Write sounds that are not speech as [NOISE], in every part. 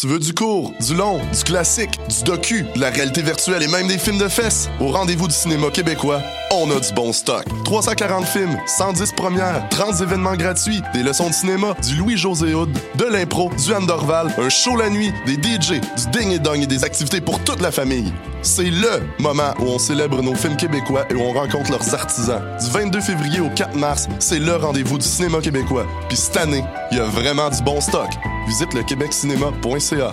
Tu veux du court, du long, du classique, du docu, de la réalité virtuelle et même des films de fesses? Au rendez-vous du cinéma québécois, on a du bon stock. 340 films, 110 premières, 30 événements gratuits, des leçons de cinéma, du Louis-José Hood, de l'impro, du Anne Dorval, un show la nuit, des DJ, du ding et dong et des activités pour toute la famille. C'est LE moment où on célèbre nos films québécois et où on rencontre leurs artisans. Du 22 février au 4 mars, c'est le rendez-vous du cinéma québécois. Puis cette année, il y a vraiment du bon stock. Visite le québeccinéma.ca.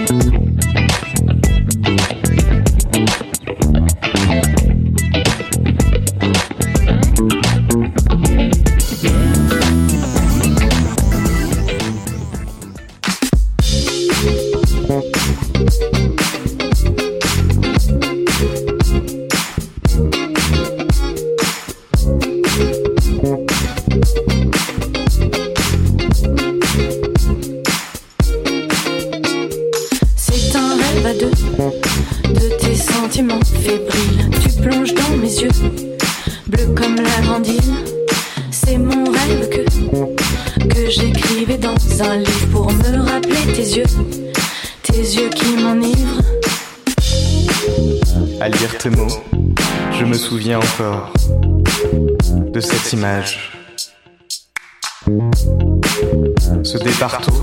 Ce départ tôt,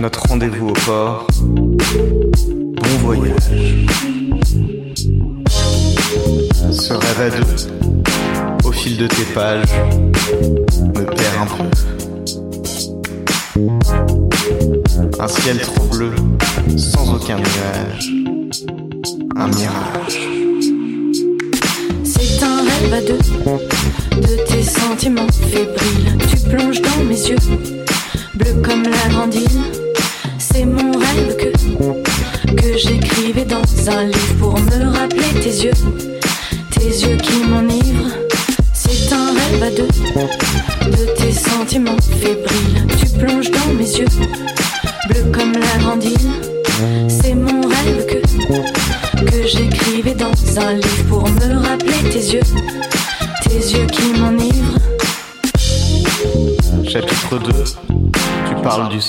notre rendez-vous au port. Bon voyage. Ce rêve à deux, au fil de tes pages, me perd un peu. Un ciel trop bleu, sans aucun nuage. Un mirage. C'est un rêve à deux sentiments fébriles.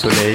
Soleil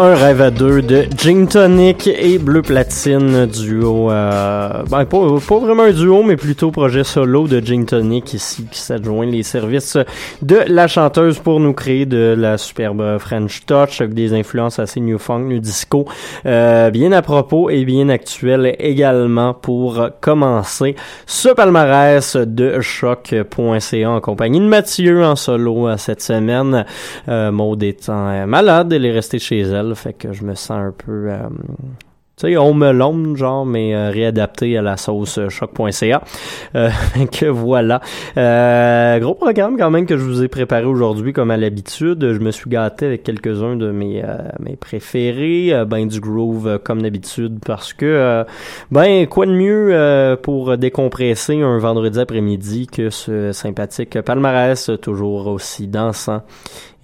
Un rêve à deux de Gin Tonic et Bleu Platine, duo. Euh, ben, pas, pas vraiment un duo, mais plutôt projet solo de Gin Tonic ici qui s'adjoint les services de la chanteuse pour nous créer de la superbe French Touch avec des influences assez new funk, new disco, euh, bien à propos et bien actuel également pour commencer ce palmarès de choc.ca en compagnie de Mathieu en solo cette semaine. Euh, Maud étant malade, elle est restée chez elle fait que je me sens un peu euh, tu sais, on me l'ombre, genre, mais euh, réadapté à la sauce euh, choc.ca. Euh, [LAUGHS] que voilà. Euh, gros programme quand même que je vous ai préparé aujourd'hui, comme à l'habitude. Je me suis gâté avec quelques-uns de mes, mes préférés. ben du groove, comme d'habitude, parce que, ben, quoi de mieux pour décompresser un vendredi après-midi que ce sympathique palmarès, toujours aussi dansant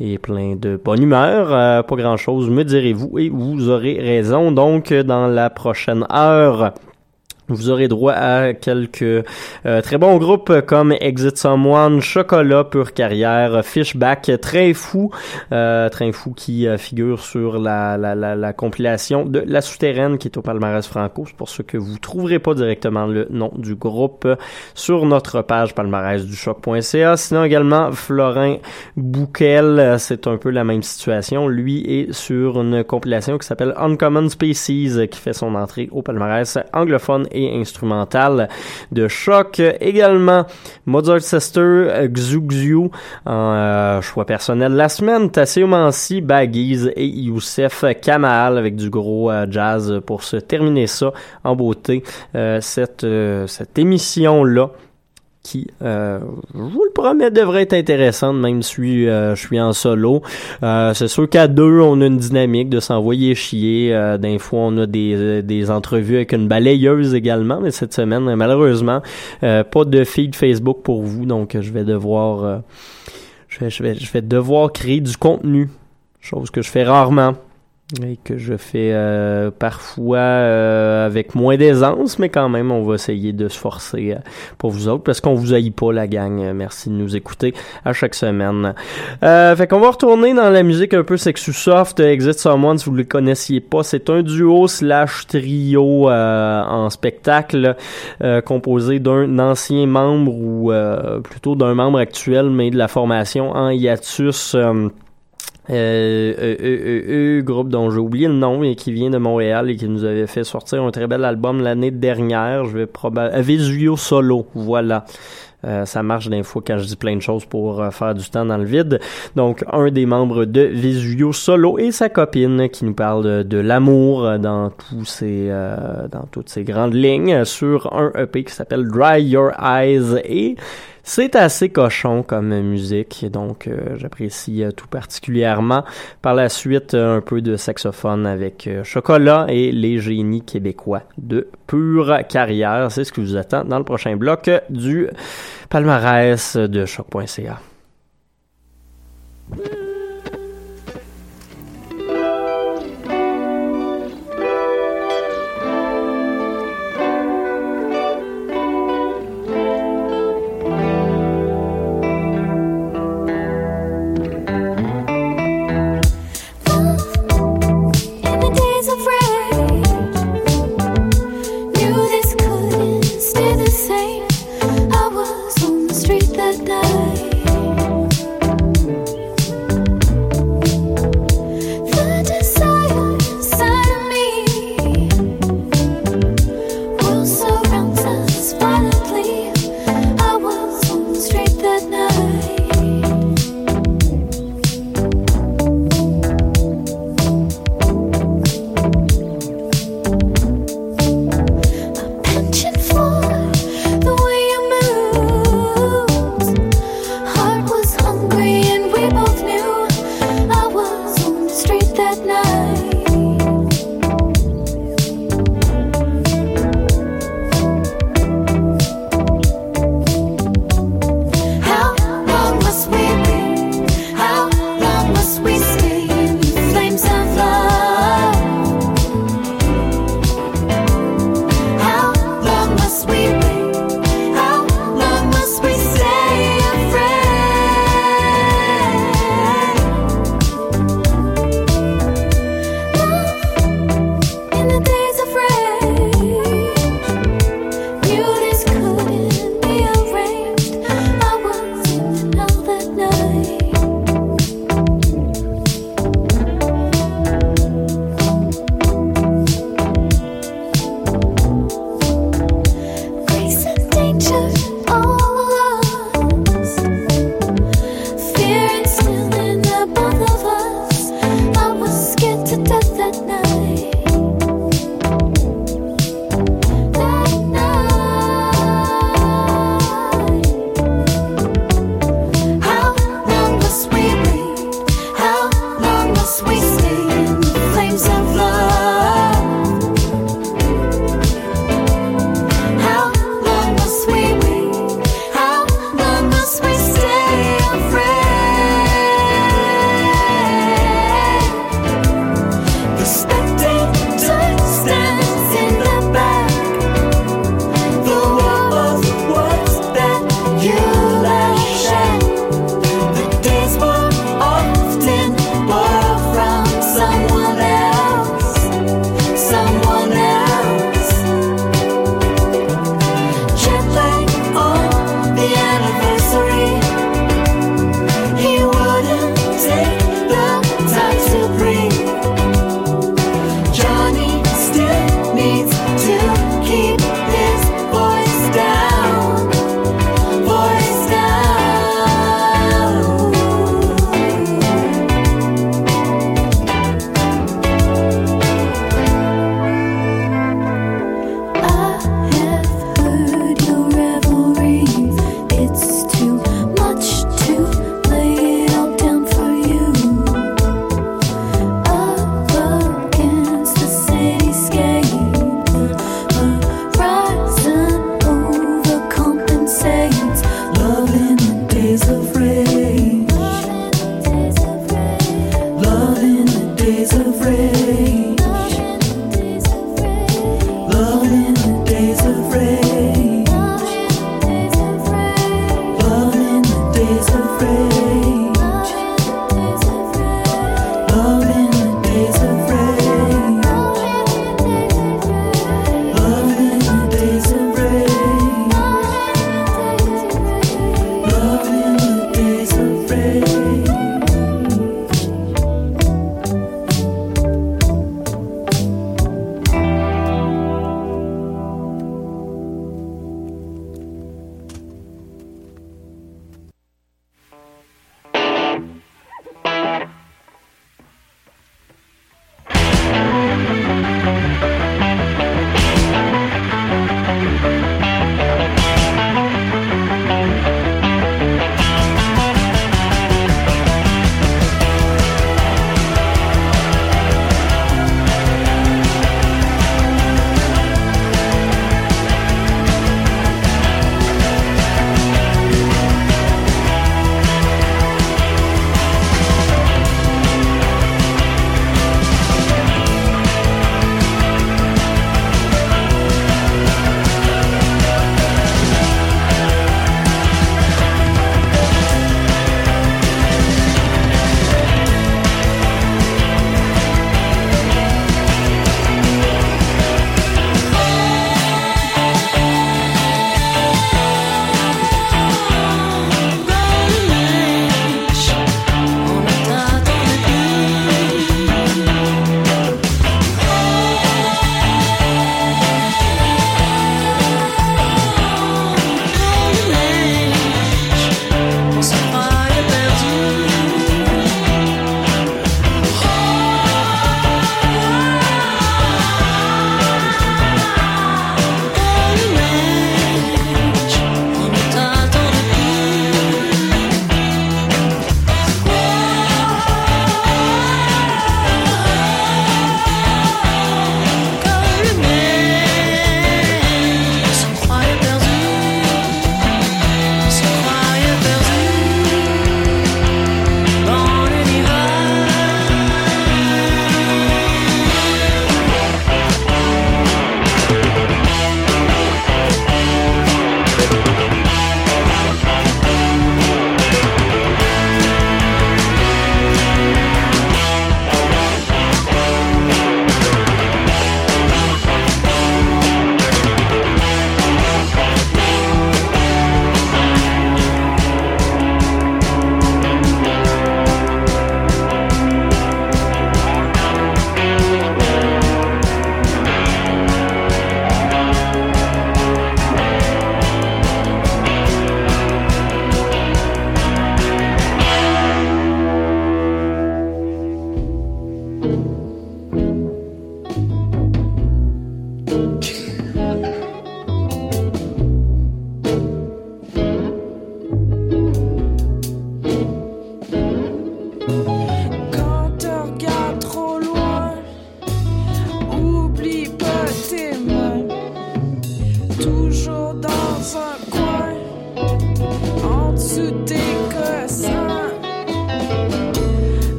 et plein de bonne humeur. pas grand-chose, me direz-vous, et vous aurez raison. Donc, dans la prochaine heure, vous aurez droit à quelques euh, très bons groupes comme Exit Someone, Chocolat, Pure Carrière, Fishback, Train Fou, euh, Train Fou qui euh, figure sur la, la, la, la, compilation de La Souterraine qui est au palmarès franco. C'est pour ce que vous trouverez pas directement le nom du groupe sur notre page palmarès du. Sinon également Florin Bouquel, c'est un peu la même situation. Lui est sur une compilation qui s'appelle Uncommon Species qui fait son entrée au palmarès anglophone et instrumentale de choc. Également, Mozart Sister, Xuxiu, en euh, choix personnel la semaine, Tassio Mansi, Baggies et Youssef Kamal avec du gros euh, jazz pour se terminer ça en beauté. Euh, cette, cette émission-là qui, euh, je vous le promets, devrait être intéressante, même si euh, je suis en solo. Euh, c'est sûr qu'à deux, on a une dynamique de s'envoyer chier. Euh, D'un fois, on a des, des entrevues avec une balayeuse également, mais cette semaine, malheureusement, pas de feed Facebook pour vous, donc je vais devoir, je vais, je vais, je vais devoir créer du contenu, chose que je fais rarement et que je fais euh, parfois euh, avec moins d'aisance, mais quand même, on va essayer de se forcer euh, pour vous autres, parce qu'on vous haït pas, la gang. Merci de nous écouter à chaque semaine. fait qu'on va retourner dans la musique un peu sexu soft. Exit Someone, si vous le connaissiez pas, c'est un duo slash trio en spectacle composé d'un ancien membre ou plutôt d'un membre actuel, mais de la formation en hiatus. Euh, euh, euh, euh, groupe dont j'ai oublié le nom et qui vient de Montréal et qui nous avait fait sortir un très bel album l'année dernière. Je vais probablement Vesuvio Solo, voilà. ça marche d'un fois quand je dis plein de choses pour faire du temps dans le vide. Donc, un des membres de Vesuvio Solo et sa copine qui nous parle de, l'amour dans tous ces, dans toutes ces grandes lignes sur un EP qui s'appelle Dry Your Eyes et c'est assez cochon comme musique, donc euh, j'apprécie euh, tout particulièrement. Par la suite, un peu de saxophone avec euh, Chocolat et les génies québécois de pure carrière. C'est ce que vous attend dans le prochain bloc du palmarès de choc.ca.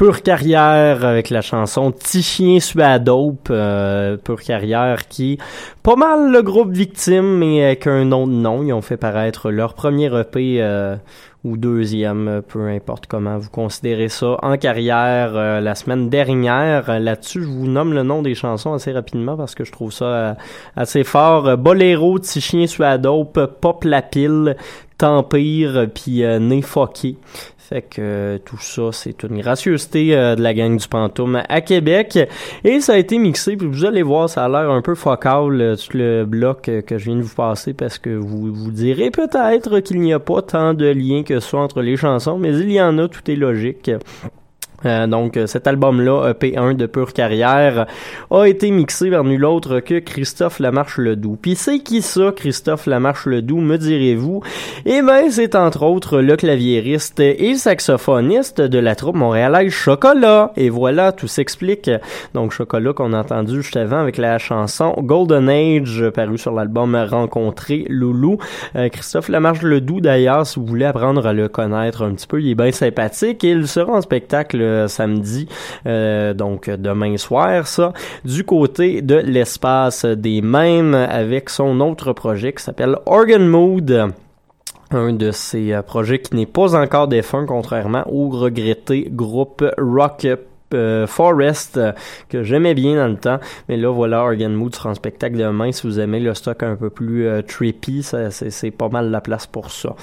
Pure carrière avec la chanson Petit chien suadope, euh, Pure carrière qui pas mal le groupe victime mais avec un autre nom. Ils ont fait paraître leur premier EP euh, ou deuxième, euh, peu importe comment vous considérez ça, en carrière euh, la semaine dernière. Là-dessus, je vous nomme le nom des chansons assez rapidement parce que je trouve ça assez fort. Boléro, Petit chien suadope, Pop la pile, Tempire, puis euh. Fait que euh, tout ça, c'est une gracieuseté euh, de la gang du Pantoum à Québec. Et ça a été mixé, puis vous allez voir, ça a l'air un peu focal, euh, tout le bloc que je viens de vous passer, parce que vous vous direz peut-être qu'il n'y a pas tant de liens que ça entre les chansons, mais il y en a, tout est logique. Euh, donc euh, cet album-là, EP1 de Pure Carrière, a été mixé par nul autre que Christophe Lamarche-Ledoux. Puis c'est qui ça, Christophe Lamarche-Ledoux, me direz-vous? Eh ben, c'est entre autres le claviériste et saxophoniste de la troupe montréalaise Chocolat. Et voilà, tout s'explique. Donc Chocolat qu'on a entendu juste avant avec la chanson Golden Age, paru sur l'album Rencontrer Loulou. Euh, Christophe Lamarche-Ledoux, d'ailleurs, si vous voulez apprendre à le connaître un petit peu, il est bien sympathique il sera en spectacle samedi, euh, donc demain soir, ça, du côté de l'espace des mêmes avec son autre projet qui s'appelle Organ Mood. Un de ces euh, projets qui n'est pas encore défunt, contrairement au regretté groupe Rock euh, Forest euh, que j'aimais bien dans le temps. Mais là voilà Organ Mood sera en spectacle demain. Si vous aimez le stock un peu plus euh, trippy c'est, pas mal la place pour ça.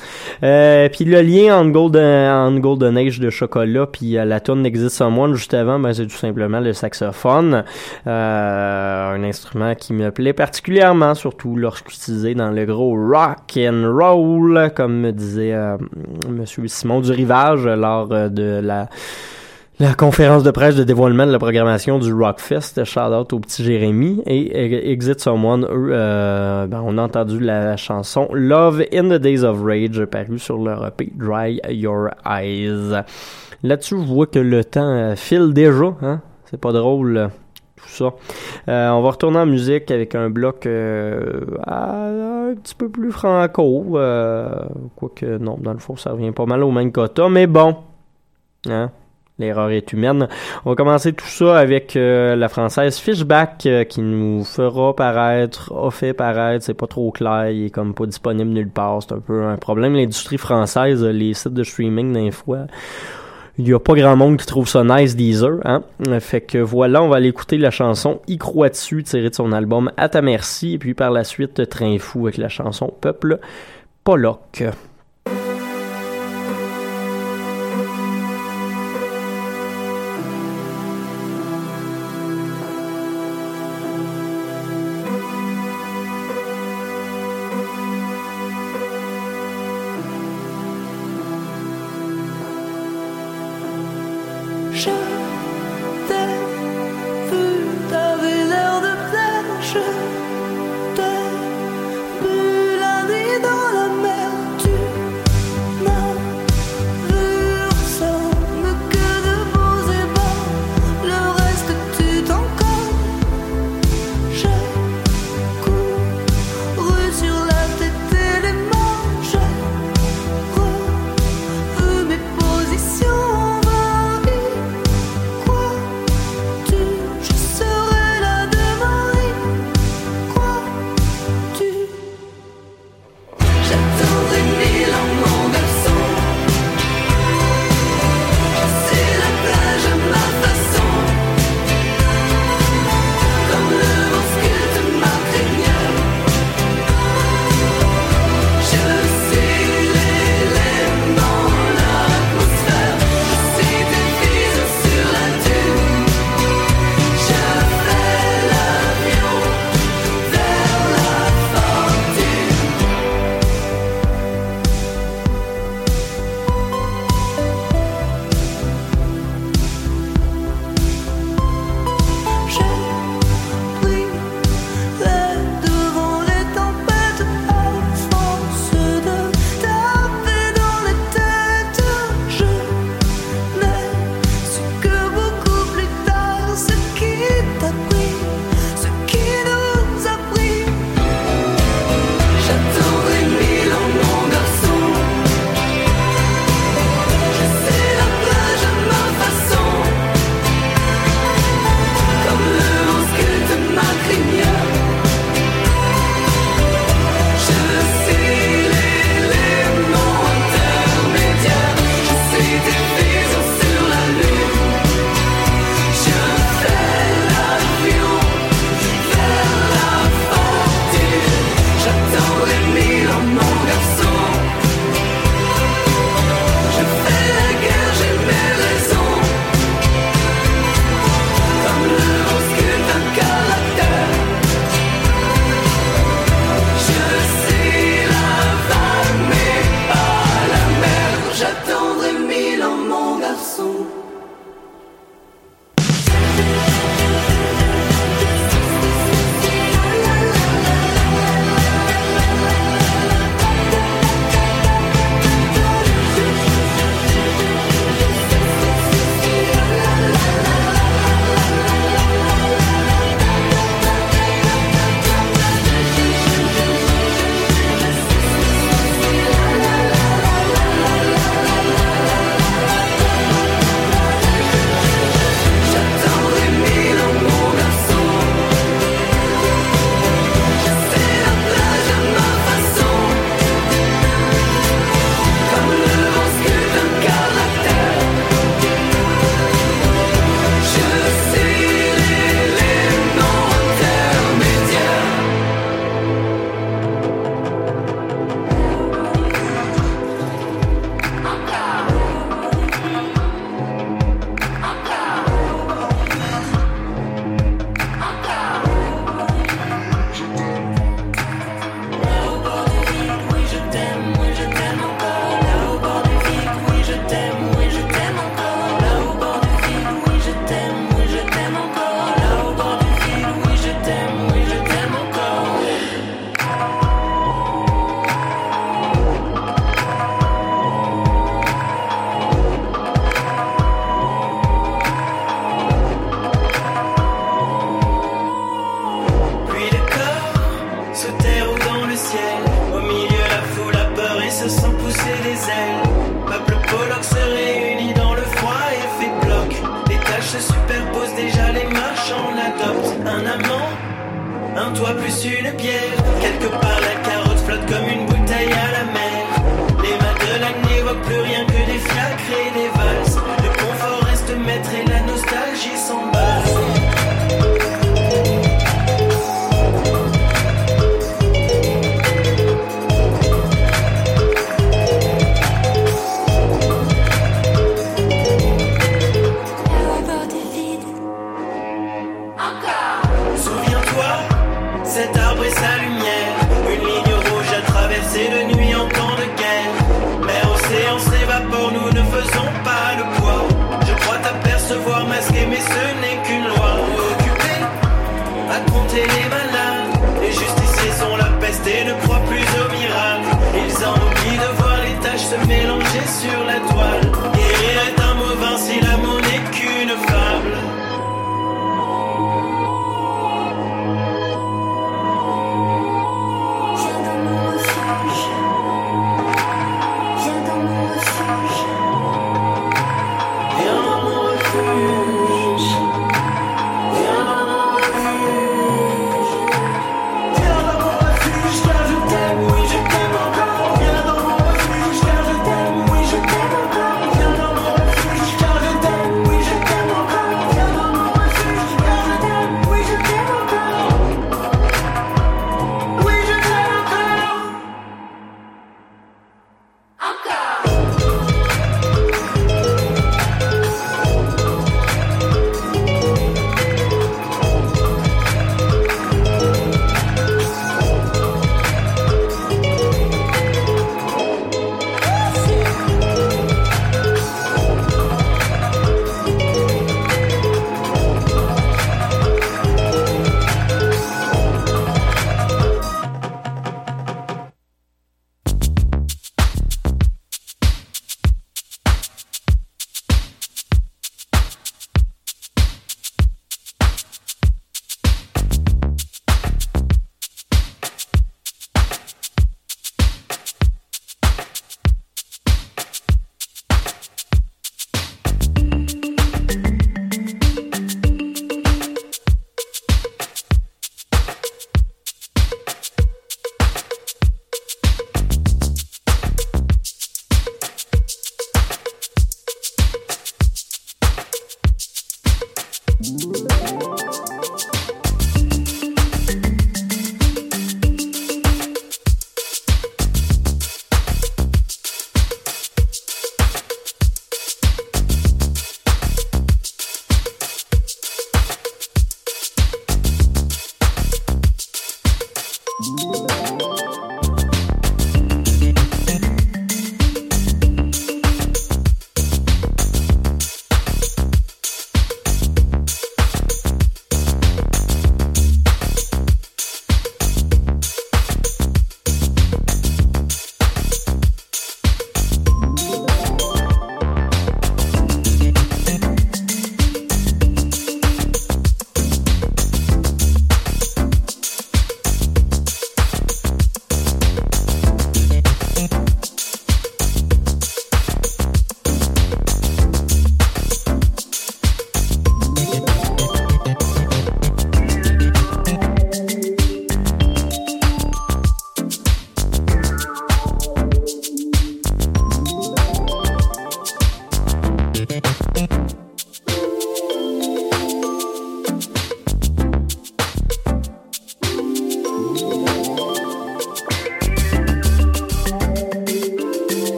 Euh, puis le lien entre Golden, entre Golden Age de chocolat puis euh, la tune Exist Someone juste avant ben, c'est tout simplement le saxophone un instrument qui me plaît particulièrement surtout lorsqu'utilisé dans le gros rock and roll comme me disait monsieur Simon du Rivage lors de la la conférence de presse de dévoilement de la programmation du Rockfest, shout out au petit Jérémy et Exit Someone, euh, ben, on a entendu la chanson Love in the Days of Rage paru sur leur EP Dry Your Eyes. Là-dessus, je vois que le temps euh, file déjà, hein? C'est pas drôle. euh, Tout ça. Euh, on va retourner en musique avec un bloc euh, un petit peu plus franco. Euh, quoique, non, dans le fond, ça revient pas mal au même quota, mais bon. Hein? L'erreur est humaine. On va commencer tout ça avec euh, la française Fishback euh, qui nous fera paraître, a fait paraître, c'est pas trop clair, il est comme pas disponible nulle part. C'est un peu un problème. L'industrie française, les sites de streaming d'un fois. Il y a pas grand monde qui trouve ça nice Deezer, hein. Fait que voilà, on va aller écouter la chanson Y crois-tu tirée de son album À ta merci et puis par la suite Train fou avec la chanson Peuple Pollock. Une bière.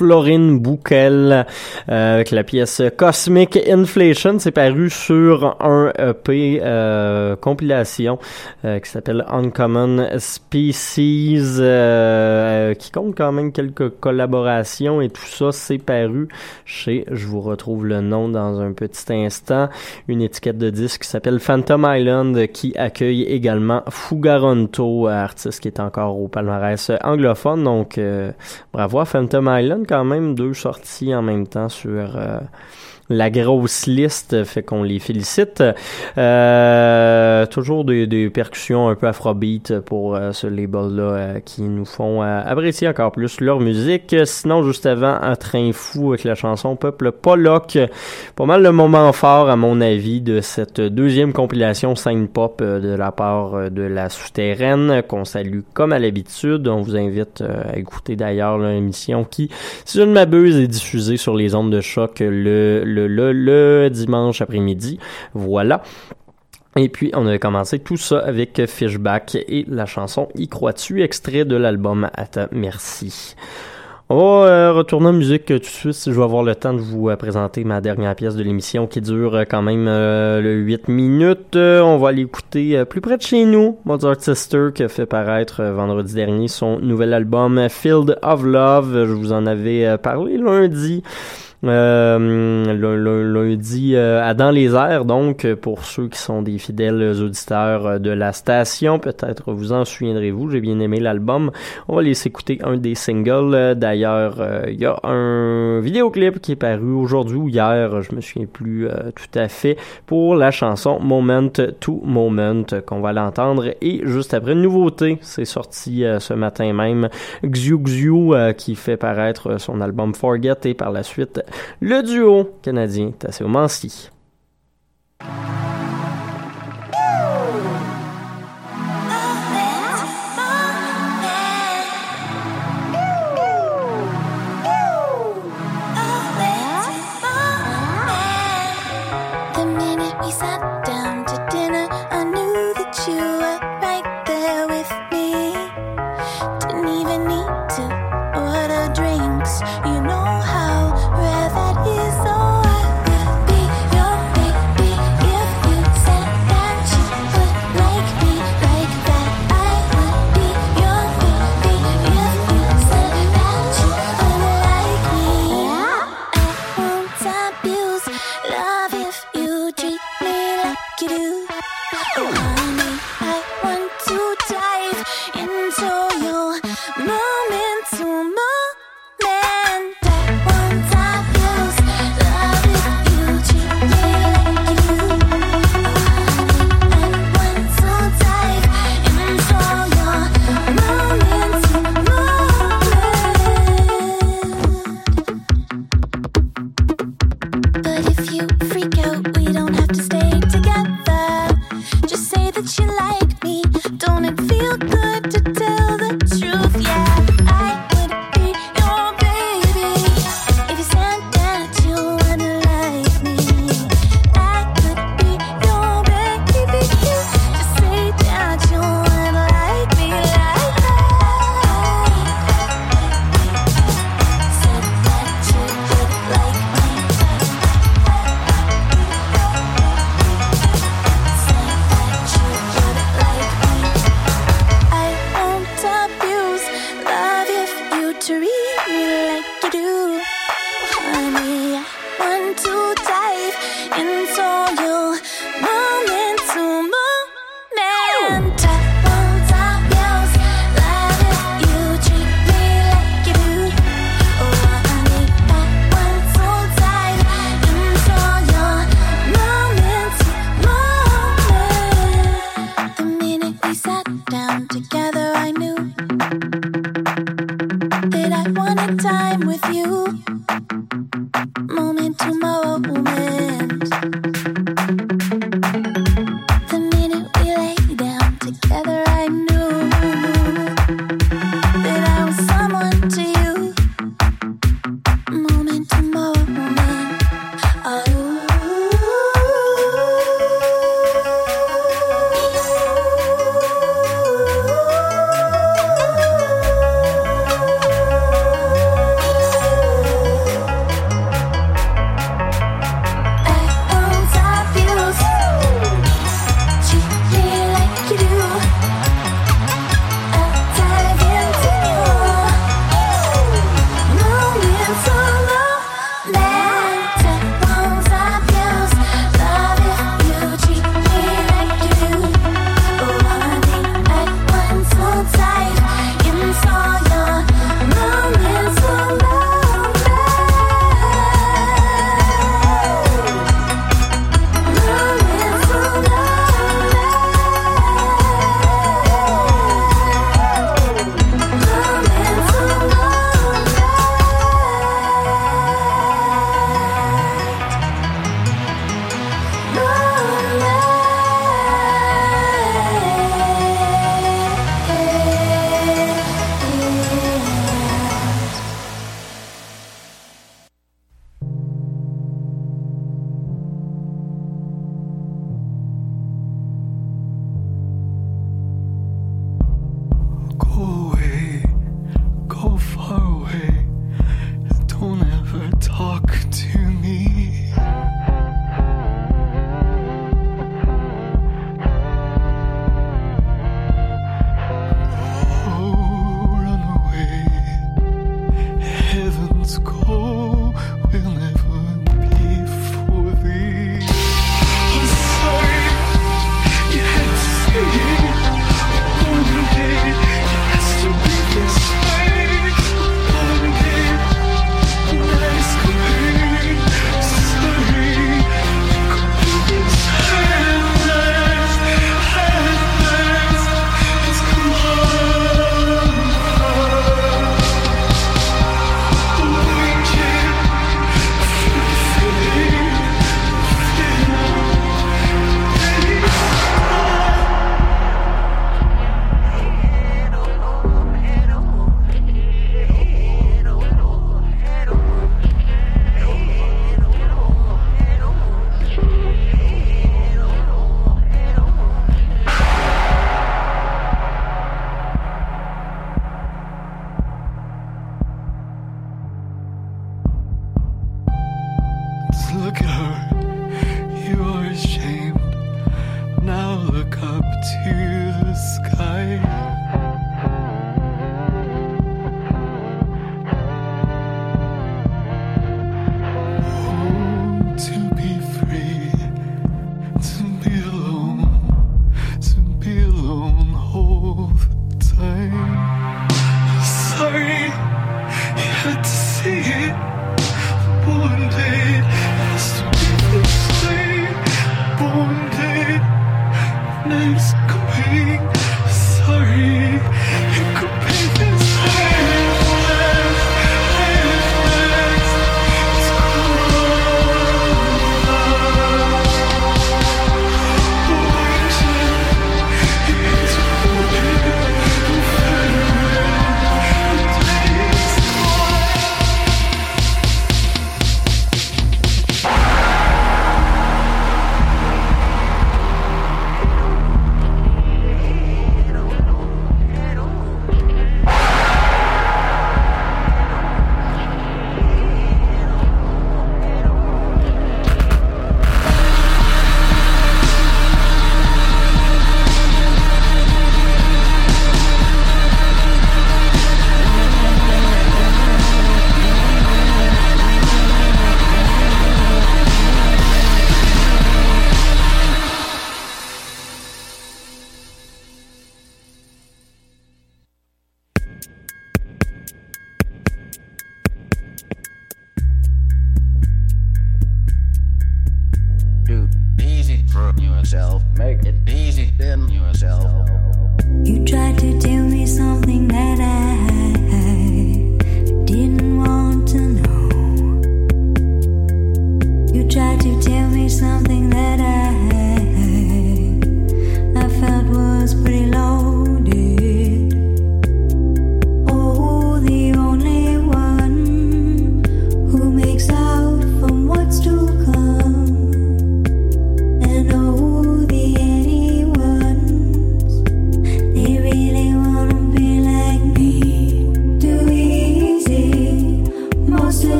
Florine Bouquel euh, avec la pièce Cosmic Inflation. C'est paru sur un EP euh, compilation euh, qui s'appelle Uncommon Species, euh, qui compte quand même quelques collaborations et tout ça. C'est paru chez, je vous retrouve le nom dans un petit instant, une étiquette de disque qui s'appelle Phantom Island qui accueille également Fugaronto, artiste qui est encore au palmarès anglophone. Donc, euh, bravo Phantom Island quand même, deux sorties en même temps sur euh, la grosse liste, fait qu'on les félicite. Euh, toujours des, des percussions un peu afrobeat pour euh, ce label-là euh, qui nous font euh, apprécier encore plus leur musique. Sinon, juste avant, un train fou avec la chanson Peuple Pollock. Pas mal le moment fort, à mon avis, de cette deuxième compilation scène pop de la part de la souterraine qu'on salue comme à l'habitude. On vous invite à écouter d'ailleurs l'émission qui, si je ne m'abuse, est diffusée sur les ondes de choc le, le, le, le dimanche après-midi. Voilà. Et puis, on avait commencé tout ça avec Fishback et la chanson Y crois-tu, extrait de l'album À ta merci. On va euh, retourner en musique tout de suite si je vais avoir le temps de vous euh, présenter ma dernière pièce de l'émission qui dure euh, quand même euh, le 8 minutes. On va aller écouter plus près de chez nous Mozart Sister qui a fait paraître vendredi dernier son nouvel album Field of Love. Je vous en avais parlé lundi. Euh, lundi euh, à Dans les airs, donc pour ceux qui sont des fidèles auditeurs euh, de la station, peut-être vous en souviendrez-vous, j'ai bien aimé l'album. On va laisser écouter un des singles. D'ailleurs, euh, il y a un vidéoclip qui est paru aujourd'hui ou hier, je me souviens plus tout à fait, pour la chanson Moment to Moment qu'on va l'entendre. Et juste après, une nouveauté, c'est sorti ce matin même, Xiu Xiu qui fait paraître son album Forget et par la suite le duo canadien Tassio Mansi.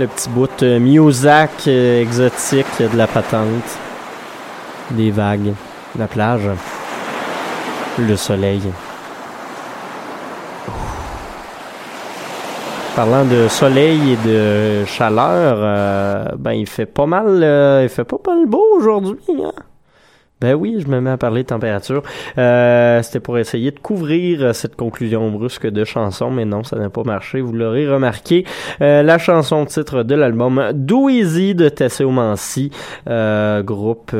Le petit bout euh, Muzak euh, exotique de la patente. Des vagues. La plage. Le soleil. Parlant de soleil et de chaleur, euh, ben il fait pas mal, euh, il fait pas mal beau aujourd'hui. Hein? Ben oui, je me mets à parler de température. Euh, C'était pour essayer de couvrir euh, cette conclusion brusque de chanson, mais non, ça n'a pas marché. Vous l'aurez remarqué. Euh, la chanson titre de l'album Do Easy de Tessio Mansi, euh, groupe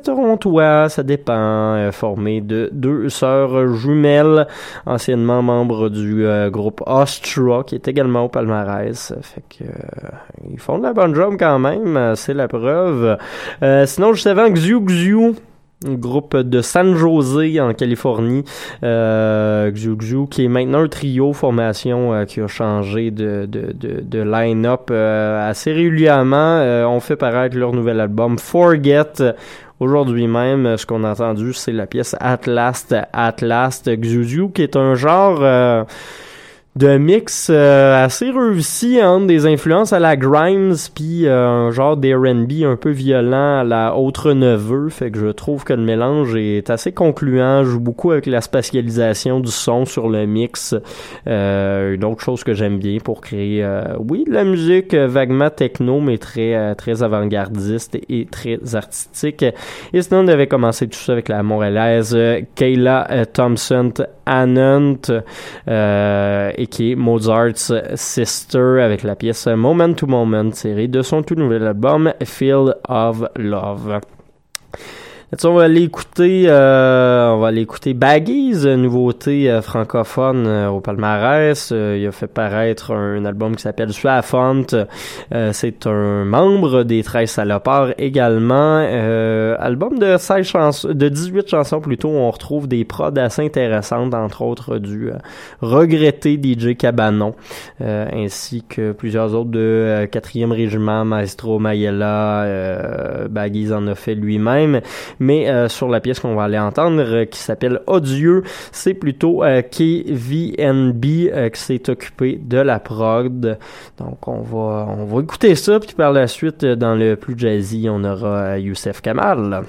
torontois, ça dépend, euh, formé de deux sœurs jumelles, anciennement membres du euh, groupe Ostra, qui est également au palmarès. Fait que euh, ils font de la bonne job quand même, c'est la preuve. Sinon, juste avant, Xiu Xiu, groupe de San Jose en Californie, Xiu Xiu, qui est maintenant un trio formation qui a changé de, de, de, line-up assez régulièrement. On fait paraître leur nouvel album Forget. Aujourd'hui même, ce qu'on a entendu, c'est la pièce At Last, At Last. Xiu, qui est un genre euh, de mix euh, assez réussi entre des influences à la Grimes puis euh, un genre d'R&B un peu violent à la autre neveu. Fait que je trouve que le mélange est assez concluant. Joue beaucoup avec la spatialisation du son sur le mix. Euh, une autre chose que j'aime bien pour créer euh, oui de la musique vaguement techno mais très euh, très avant-gardiste et, et très artistique. Et sinon on avait commencé tout ça avec la montréalaise Kayla euh, Thompson Anant euh, qui est Mozart's Sister avec la pièce Moment to Moment tirée de son tout nouvel album Field of Love. On va aller écouter, euh, on va aller écouter Baggies, euh, nouveauté euh, francophone euh, au palmarès. Il a fait paraître un, album qui s'appelle Suafont. C'est un membre des 13 salopards également. Album de 16 chansons, de 18 chansons plutôt. On retrouve des prods assez intéressantes, entre autres du regretté DJ Cabanon, ainsi que plusieurs autres de 4e régiment, Maestro Mayella, Baggies en a fait lui-même mais euh, sur la pièce qu'on va aller entendre euh, qui s'appelle Odieux, c'est plutôt euh, KVNB euh, qui s'est occupé de la prod. Donc on va on va écouter ça puis par la suite dans le plus jazzy, on aura Youssef Kamal.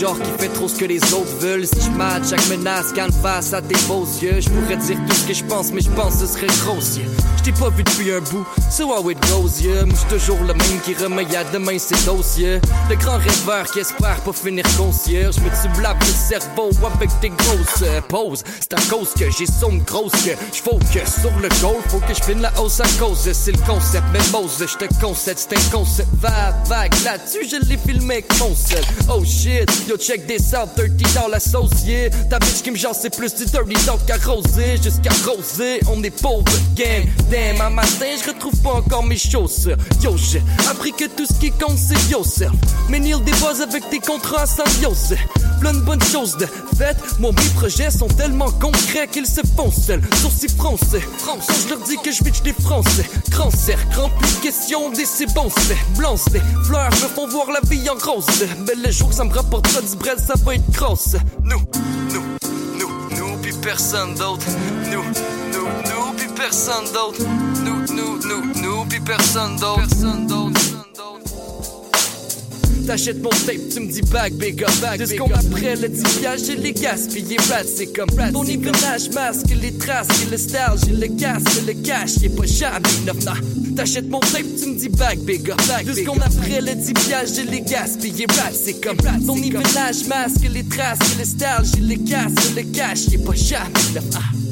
Genre qui fait trop ce que les autres veulent. Si je match chaque menace canne face à tes beaux yeux Je pourrais dire tout ce que je pense mais je pense que ce serait grossier Je t'ai pas vu depuis un bout, so how it goes yeah. Moi toujours le même qui remet à demain ses dossiers. Le grand rêveur qui espère pas finir concierge. Mais tu blabes le cerveau avec tes grosses euh, C'est à cause que j'ai somme grosse que j'focus sur le goal. Faut que je finisse la hausse à cause C'est le concept. Mais Mose je te concède c'est un concept. Va vague là-dessus je l'ai filmé seul Oh shit yo check this out 30 dans la sauce yeah Ta bitch qui me genre c'est plus du dirty donc qu'à rosé Jusqu'à rosé on est pauvre gang. Damn un matin je retrouve pas encore mes chaussures. Yo j'ai appris que tout ce qui compte c'est yourself Mais Neil dépose avec tes contrats sans Yosef Plein de bonnes choses de fait. Mon mes projets sont tellement concrets qu'ils se font seuls. Sourcils français. Français je leur dis que je bitch des français Grand cercle rempli de questions des c'est bon c'est Blanc c'est fleurs. Me font voir la vie en grosse Mais le jour que ça me rapportera du bread ça va être grosse. Nous, nous, nous, nous puis personne d'autre. Nous, nous, nous puis personne d'autre. Nous, nous, nous, nous puis Personne d'autre T'achètes mon tape, tu me dis back, big up, back, Deux secondes après, le 10 piastres, j'ai les gaspillés, rat, c'est comme Ton hivernage masque les traces, j'ai le style, j'ai le casque, le cash, est pas jamais neuf, nah. T'achètes mon tape, tu me dis back, big up, back, Deux secondes après, le 10 piastres, j'ai les gaspillés, rat, c'est comme Ton hivernage masque les traces, j'ai le style, j'ai le casque, le cash, est pas jamais neuf, ah.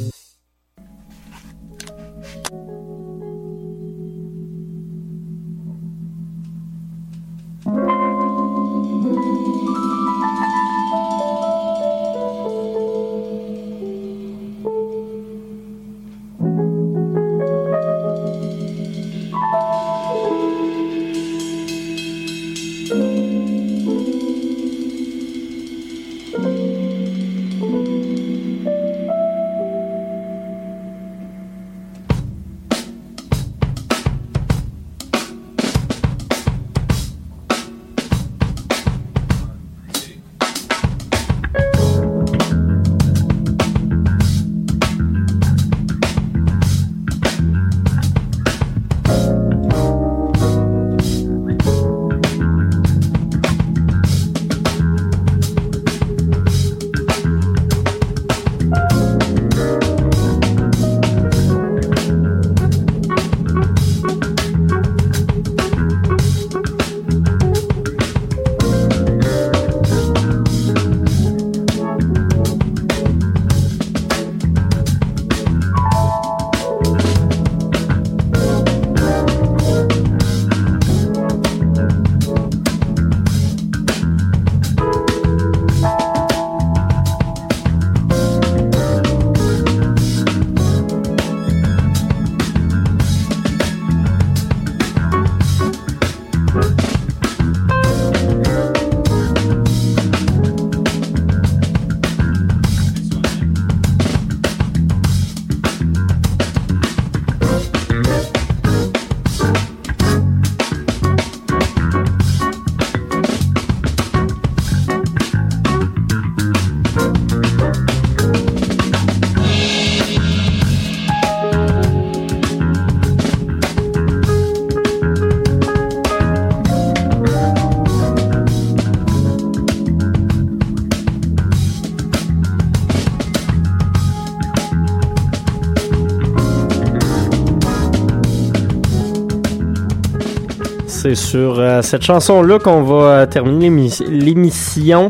C'est sur euh, cette chanson-là qu'on va euh, terminer l'émi- l'émission.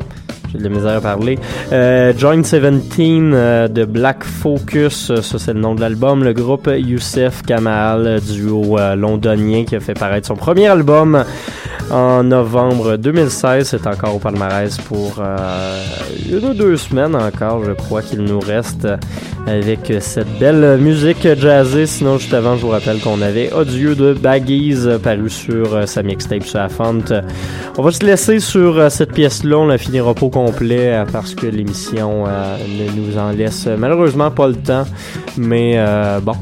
J'ai de la misère à parler. Euh, Joint 17 euh, de Black Focus, ça c'est le nom de l'album. Le groupe Youssef Kamal, duo londonien qui a fait paraître son premier album en novembre 2016. C'est encore au palmarès pour une ou deux semaines encore, je crois qu'il nous reste avec cette belle musique jazzée. Sinon, juste avant, je vous rappelle qu'on avait Audio de Baggies euh, paru sur euh, sa mixtape sur la Font. On va se laisser sur euh, cette pièce-là. On la finira pas complet parce que l'émission ne nous en laisse malheureusement pas le temps. Mais euh, bon,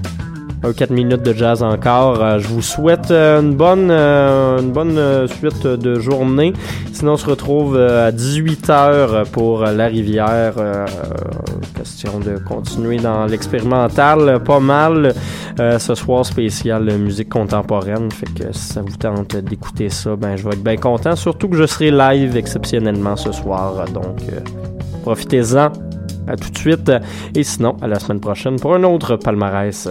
un 4 minutes de jazz encore. Je vous souhaite une bonne, une bonne suite de journée. Sinon, on se retrouve euh, à 18h pour La Rivière. Euh, question de continuer dans l'expérimental pas mal. Euh, ce soir spécial musique contemporaine. Fait que si ça vous tente d'écouter ça, ben je vais être bien content. Surtout que je serai live exceptionnellement ce soir. Donc, profitez-en. À tout de suite. Et sinon, à la semaine prochaine pour un autre palmarès.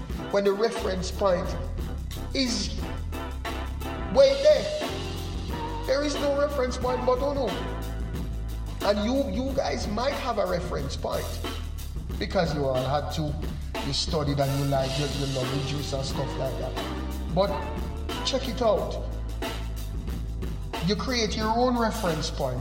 When the reference point is way there. There is no reference point but oh no. And you you guys might have a reference point. Because you all had to, you studied and you like you, you love juice and stuff like that. But check it out. You create your own reference point.